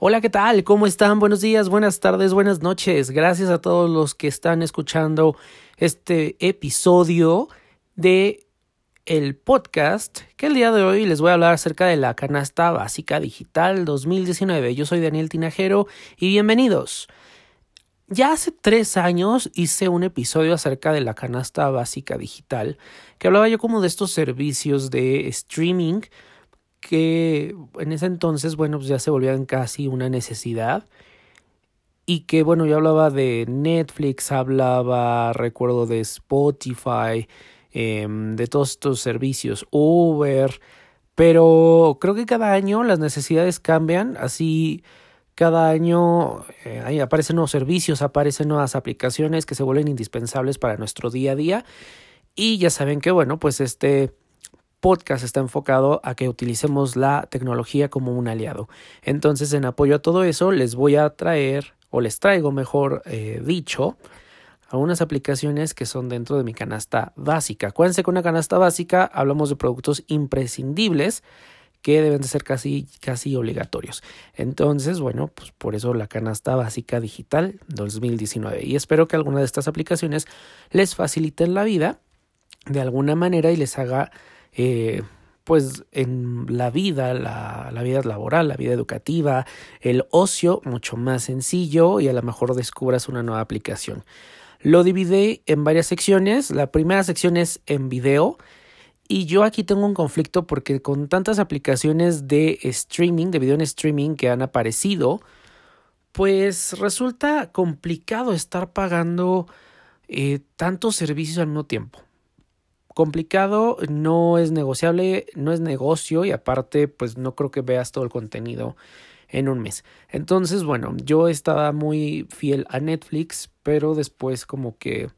Hola, ¿qué tal? ¿Cómo están? Buenos días, buenas tardes, buenas noches. Gracias a todos los que están escuchando este episodio de el podcast que el día de hoy les voy a hablar acerca de la canasta básica digital 2019. Yo soy Daniel Tinajero y bienvenidos. Ya hace tres años hice un episodio acerca de la canasta básica digital que hablaba yo como de estos servicios de streaming que en ese entonces, bueno, pues ya se volvían casi una necesidad. Y que, bueno, yo hablaba de Netflix, hablaba, recuerdo, de Spotify, em, de todos estos servicios, Uber, pero creo que cada año las necesidades cambian, así cada año eh, ahí aparecen nuevos servicios, aparecen nuevas aplicaciones que se vuelven indispensables para nuestro día a día. Y ya saben que, bueno, pues este podcast está enfocado a que utilicemos la tecnología como un aliado. Entonces, en apoyo a todo eso, les voy a traer, o les traigo, mejor eh, dicho, algunas aplicaciones que son dentro de mi canasta básica. Acuérdense que una canasta básica hablamos de productos imprescindibles que deben de ser casi, casi obligatorios. Entonces, bueno, pues por eso la canasta básica digital 2019. Y espero que alguna de estas aplicaciones les faciliten la vida de alguna manera y les haga eh, pues en la vida, la, la, vida laboral, la vida educativa, el ocio mucho más sencillo y a lo mejor descubras una nueva aplicación. Lo dividí en varias secciones. La primera sección es en video. Y yo aquí tengo un conflicto porque con tantas aplicaciones de streaming, de video en streaming que han aparecido, pues resulta complicado estar pagando eh, tantos servicios al mismo tiempo complicado, no es negociable, no es negocio y aparte pues no creo que veas todo el contenido en un mes. Entonces, bueno, yo estaba muy fiel a Netflix, pero después como que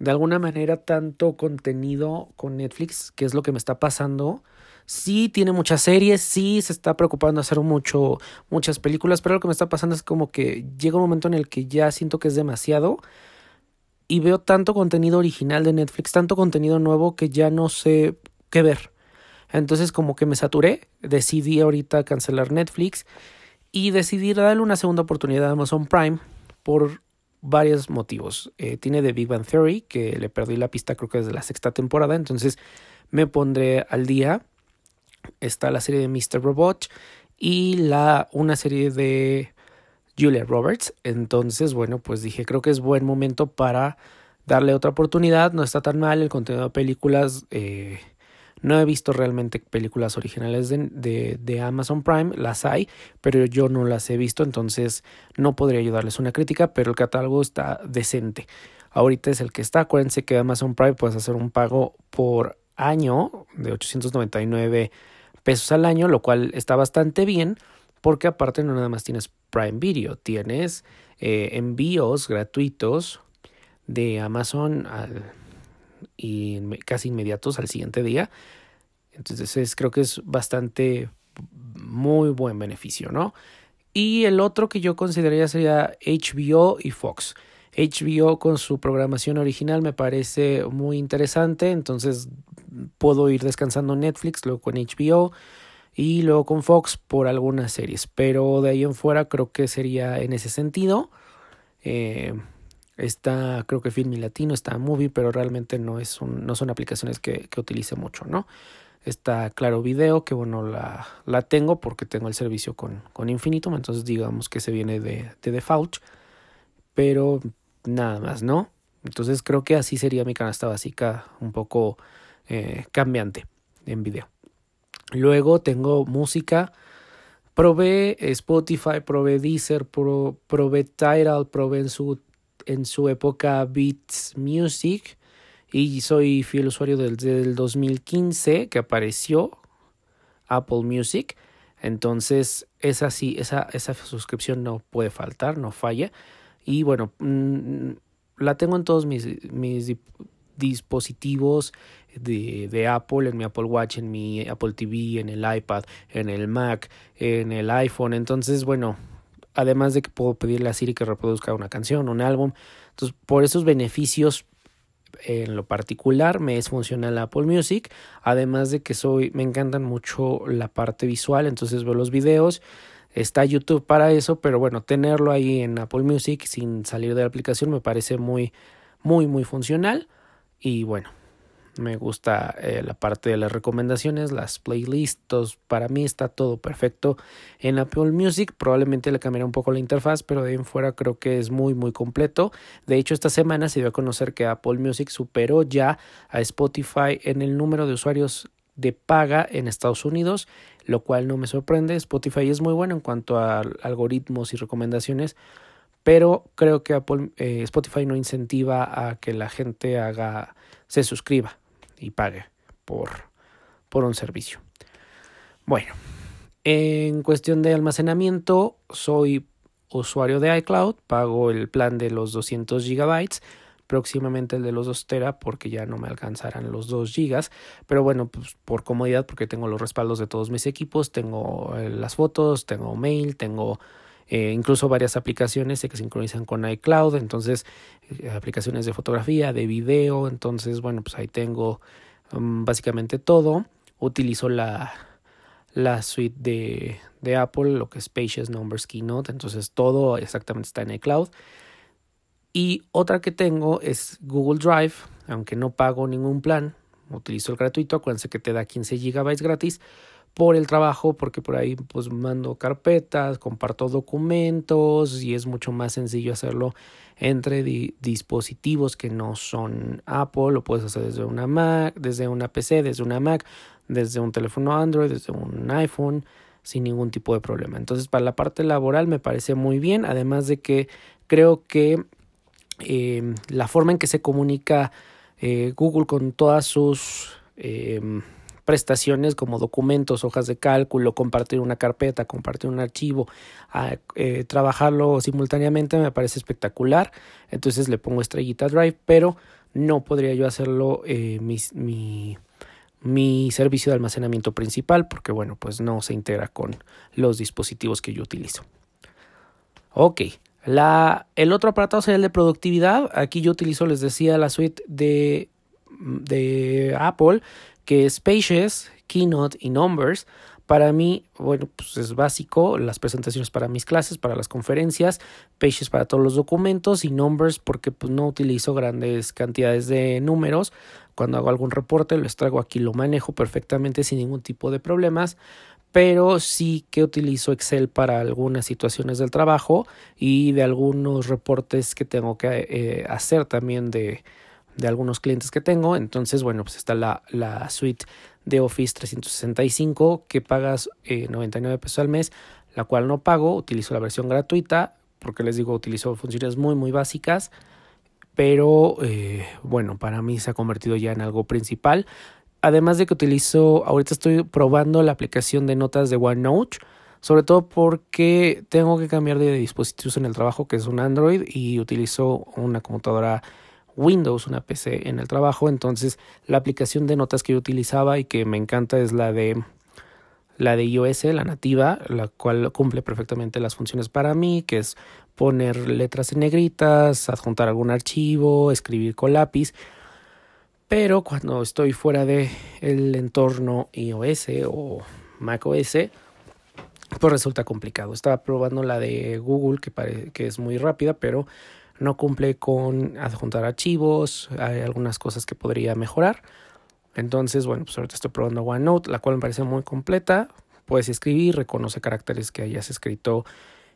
de alguna manera tanto contenido con Netflix, que es lo que me está pasando. Sí tiene muchas series, sí se está preocupando de hacer mucho, muchas películas, pero lo que me está pasando es como que llega un momento en el que ya siento que es demasiado y veo tanto contenido original de Netflix, tanto contenido nuevo que ya no sé qué ver. Entonces como que me saturé, decidí ahorita cancelar Netflix y decidí darle una segunda oportunidad a Amazon Prime por varios motivos. Eh, tiene The Big Bang Theory, que le perdí la pista creo que desde la sexta temporada, entonces me pondré al día. Está la serie de Mr. Robot y la, una serie de Julia Roberts. Entonces, bueno, pues dije, creo que es buen momento para darle otra oportunidad. No está tan mal el contenido de películas. Eh, no he visto realmente películas originales de, de, Amazon Prime, las hay, pero yo no las he visto, entonces no podría ayudarles una crítica, pero el catálogo está decente. Ahorita es el que está. Acuérdense que Amazon Prime puedes hacer un pago por año de 899 pesos al año, lo cual está bastante bien porque aparte no nada más tienes Prime Video, tienes eh, envíos gratuitos de Amazon y casi inmediatos al siguiente día. Entonces creo que es bastante muy buen beneficio, ¿no? Y el otro que yo consideraría sería HBO y Fox. HBO con su programación original me parece muy interesante, entonces puedo ir descansando en Netflix, luego con HBO y luego con Fox por algunas series. Pero de ahí en fuera creo que sería en ese sentido. Eh, está, creo que Film Latino, está Movie, pero realmente no, es no son aplicaciones que, que utilice mucho, ¿no? Está Claro Video, que bueno, la, la tengo porque tengo el servicio con, con Infinitum, entonces digamos que se viene de, de default, pero nada más, ¿no? Entonces creo que así sería mi canasta básica un poco eh, cambiante en video. Luego tengo música. Probé Spotify, probé Deezer, probé Tidal, probé en su, en su época Beats Music y soy fiel usuario del, del 2015 que apareció Apple Music. Entonces, esa esa, esa suscripción no puede faltar, no falla. Y bueno, mm, la tengo en todos mis, mis dispositivos de, Apple, en mi Apple Watch, en mi Apple TV, en el iPad, en el Mac, en el iPhone. Entonces, bueno, además de que puedo pedirle a Siri que reproduzca una canción, un álbum. Entonces, por esos beneficios en lo particular me es funcional Apple Music, además de que soy me encantan mucho la parte visual, entonces veo los videos está YouTube para eso, pero bueno, tenerlo ahí en Apple Music sin salir de la aplicación me parece muy, muy, muy funcional. Y bueno, me gusta eh, la parte de las recomendaciones, las playlists, para mí está todo perfecto en Apple Music, probablemente le cambiaré un poco la interfaz, pero de ahí en fuera creo que es muy muy completo. De hecho, esta semana se dio a conocer que Apple Music superó ya a Spotify en el número de usuarios de paga en Estados Unidos, lo cual no me sorprende. Spotify es muy bueno en cuanto a algoritmos y recomendaciones, pero creo que Apple, eh, Spotify no incentiva a que la gente haga se suscriba y pague por, por un servicio. Bueno, en cuestión de almacenamiento, soy usuario de iCloud, pago el plan de los 200 gigabytes, próximamente el de los 2 tera porque ya no me alcanzarán los 2 gigas, pero bueno, pues por comodidad porque tengo los respaldos de todos mis equipos, tengo eh, las fotos, tengo mail, tengo eh, incluso varias aplicaciones que sincronizan con iCloud, entonces eh, aplicaciones de fotografía, de video, entonces bueno, pues ahí tengo um, básicamente todo. Utilizo la, la suite de, de Apple, lo que es Pages, Numbers, Keynote, entonces todo exactamente está en iCloud. Y otra que tengo es Google Drive, aunque no pago ningún plan, utilizo el gratuito, acuérdense que te da 15 GB gratis por el trabajo, porque por ahí pues mando carpetas, comparto documentos y es mucho más sencillo hacerlo entre dispositivos que no son Apple, lo puedes hacer desde una Mac, desde una PC, desde una Mac, desde un teléfono Android, desde un iPhone, sin ningún tipo de problema. Entonces, para la parte laboral me parece muy bien, además de que creo que eh, la forma en que se comunica eh, Google con todas sus eh, prestaciones como documentos, hojas de cálculo, compartir una carpeta, compartir un archivo, eh, trabajarlo simultáneamente me parece espectacular. Entonces le pongo estrellita Drive, pero no podría yo hacerlo eh, mi, mi, servicio de almacenamiento principal porque bueno, pues no se integra con los dispositivos que yo utilizo. Ok, la, el otro apartado sería el de productividad. Aquí yo utilizo, les decía, la suite de, de Apple que es Pages, Keynote y Numbers. Para mí, bueno, pues es básico, las presentaciones para mis clases, para las conferencias, Pages para todos los documentos y Numbers porque pues no utilizo grandes cantidades de números. Cuando hago algún reporte, lo extraigo aquí, lo manejo perfectamente sin ningún tipo de problemas pero sí que utilizo Excel para algunas situaciones del trabajo y de algunos reportes que tengo que eh, hacer también de, de algunos clientes que tengo. Entonces, bueno, pues está la, la suite de Office 365 que pagas 99 eh, pesos al mes, la cual no pago, utilizo la versión gratuita porque les digo, utilizo funciones muy, muy básicas, pero eh, bueno, para mí se ha convertido ya en algo principal. Además de que utilizo, ahorita estoy probando la aplicación de notas de OneNote, sobre todo porque tengo que cambiar de dispositivos en el trabajo, que es un Android, y utilizo una computadora Windows, una PC en el trabajo. Entonces, la aplicación de notas que yo utilizaba y que me encanta es la de la de iOS, la nativa, la cual cumple perfectamente las funciones para mí, que es poner letras en negritas, adjuntar algún archivo, escribir con lápiz. Pero cuando estoy fuera de el entorno iOS o macOS, pues resulta complicado. Estaba probando la de Google, que, que es muy rápida, pero no cumple con adjuntar archivos, hay algunas cosas que podría mejorar. Entonces, bueno, pues ahorita estoy probando OneNote, la cual me parece muy completa. Puedes escribir, reconoce caracteres que hayas escrito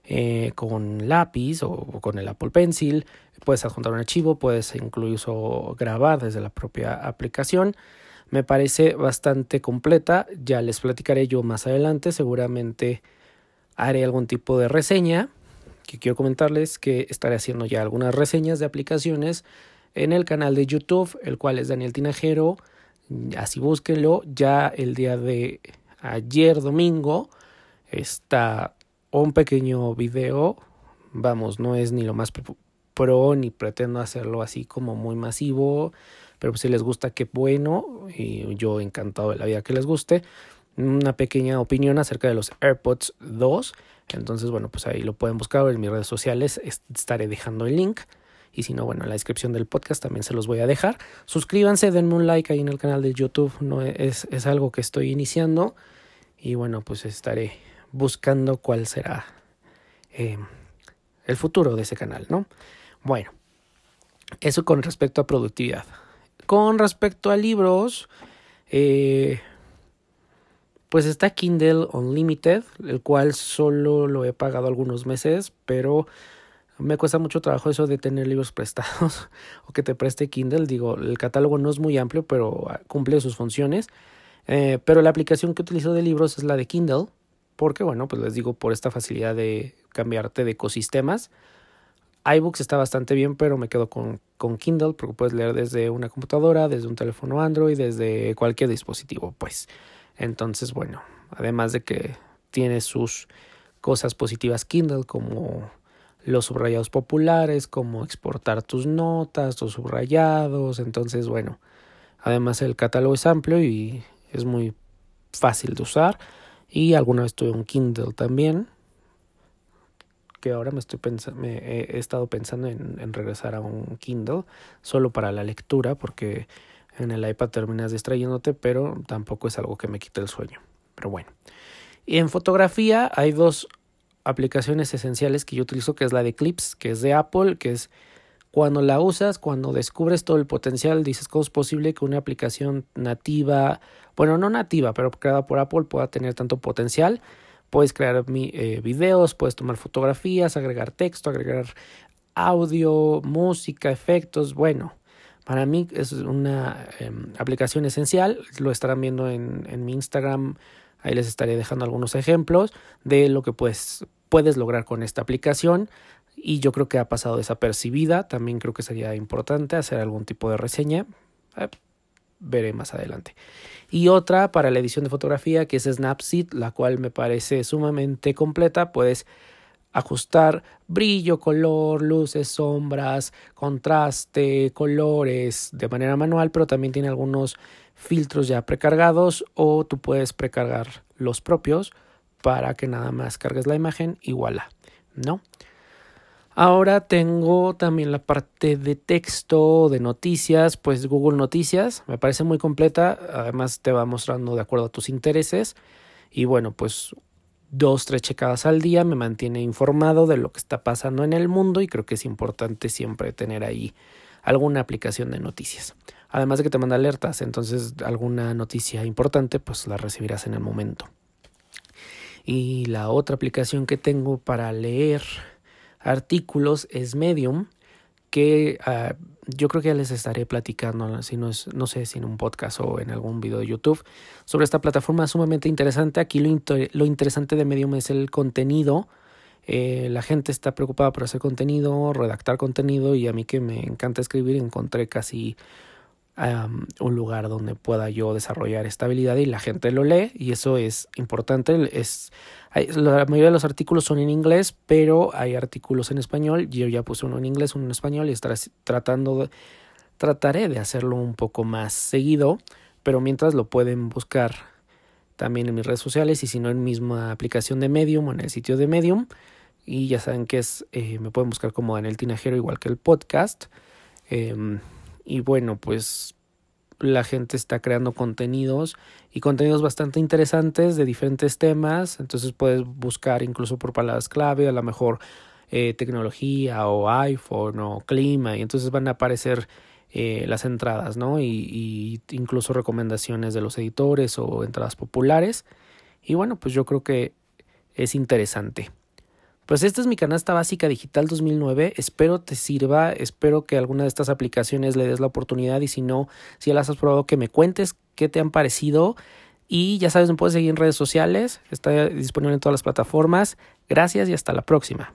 eh, con lápiz o, con el Apple Pencil. Puedes adjuntar un archivo, puedes incluso grabar desde la propia aplicación. Me parece bastante completa. Ya les platicaré yo más adelante. Seguramente haré algún tipo de reseña que quiero comentarles que estaré haciendo ya algunas reseñas de aplicaciones en el canal de YouTube, el cual es Daniel Tinajero. Así búsquenlo. Ya el día de ayer domingo está un pequeño video. Vamos, no es ni lo más pro ni pretendo hacerlo así como muy masivo. Pero si les gusta, qué bueno. Y yo encantado de la vida que les guste. Una pequeña opinión acerca de los AirPods 2 entonces, bueno, pues ahí lo pueden buscar en mis redes sociales. Estaré dejando el link. Y si no, bueno, en la descripción del podcast también se los voy a dejar. Suscríbanse, denme un like ahí en el canal de YouTube. No es, es algo que estoy iniciando. Y bueno, pues estaré buscando cuál será eh, el futuro de ese canal, ¿no? Bueno, eso con respecto a productividad. Con respecto a libros, eh, pues está Kindle Unlimited, el cual solo lo he pagado algunos meses, pero me cuesta mucho trabajo eso de tener libros prestados o que te preste Kindle. Digo, el catálogo no es muy amplio, pero cumple sus funciones. Eh, pero la aplicación que utilizo de libros es la de Kindle, porque bueno, pues les digo, por esta facilidad de cambiarte de ecosistemas. iBooks está bastante bien, pero me quedo con, con Kindle porque puedes leer desde una computadora, desde un teléfono Android, desde cualquier dispositivo, pues. Entonces, bueno, además de que tiene sus cosas positivas Kindle como los subrayados populares, como exportar tus notas, tus subrayados, entonces bueno, además el catálogo es amplio y es muy fácil de usar. Y alguna vez tuve un Kindle también que ahora me estoy me he estado pensando en, en regresar a un Kindle solo para la lectura porque en el iPad terminas distrayéndote, pero tampoco es algo que me quite el sueño. Pero bueno. Y en fotografía hay dos aplicaciones esenciales que yo utilizo, que es la de Clips, que es de Apple, que es cuando la usas, cuando descubres todo el potencial, dices cómo es posible que una aplicación nativa, bueno, no nativa, pero creada por Apple pueda tener tanto potencial. Puedes crear eh, videos, puedes tomar fotografías, agregar texto, agregar audio, música, efectos. Bueno, para mí es una em, aplicación esencial. Lo estarán viendo en, en mi Instagram Ahí les estaré dejando algunos ejemplos de lo que pues, puedes lograr con esta aplicación. Y yo creo que ha pasado desapercibida. También creo que sería importante hacer algún tipo de reseña. Eh, veré más adelante. Y otra para la edición de fotografía que es Snapseed, la cual me parece sumamente completa. Puedes ajustar brillo, color, luces, sombras, contraste, colores de manera manual, pero también tiene algunos filtros ya precargados o tú puedes precargar los propios para que nada más cargues la imagen y voilà, ¿no? Ahora tengo también la parte de texto, de noticias, pues Google Noticias, me parece muy completa, además te va mostrando de acuerdo a tus intereses y bueno, pues dos, tres checadas al día me mantiene informado de lo que está pasando en el mundo y creo que es importante siempre tener ahí alguna aplicación de noticias. Además de que te manda alertas, entonces alguna noticia importante pues la recibirás en el momento. Y la otra aplicación que tengo para leer artículos es Medium, que uh, yo creo que ya les estaré platicando, si no, es, no sé si en un podcast o en algún video de YouTube, sobre esta plataforma sumamente interesante. Aquí lo, lo interesante de Medium es el contenido eh, la gente está preocupada por hacer contenido, redactar contenido y a mí que me encanta escribir encontré casi un lugar donde pueda yo desarrollar esta habilidad y la gente lo lee y eso es importante. Es, la mayoría de los artículos son en inglés, pero hay artículos en español. Yo ya puse uno en inglés, uno en español y estaré tratando trataré de hacerlo un poco más seguido, pero mientras lo pueden buscar también en mis redes sociales y si no en misma aplicación de Medium o en el sitio de Medium. Y ya saben que es, eh, me pueden buscar como Daniel Tinajero, igual que el podcast. Em, y bueno, pues la gente está creando contenidos y contenidos bastante interesantes de diferentes temas. Entonces puedes buscar incluso por palabras clave, a lo mejor eh, tecnología o iPhone o clima. Y entonces van a aparecer eh, las entradas, ¿no? Y, y, incluso recomendaciones de los editores o entradas populares. Y bueno, pues yo creo que es interesante. Pues esta es mi canasta básica digital 2009. Espero te sirva, espero que alguna de estas aplicaciones le des la oportunidad y si no, si ya las has probado, que me cuentes qué te han parecido. Y ya sabes, me puedes seguir en redes sociales, está disponible en todas las plataformas. Gracias y hasta la próxima.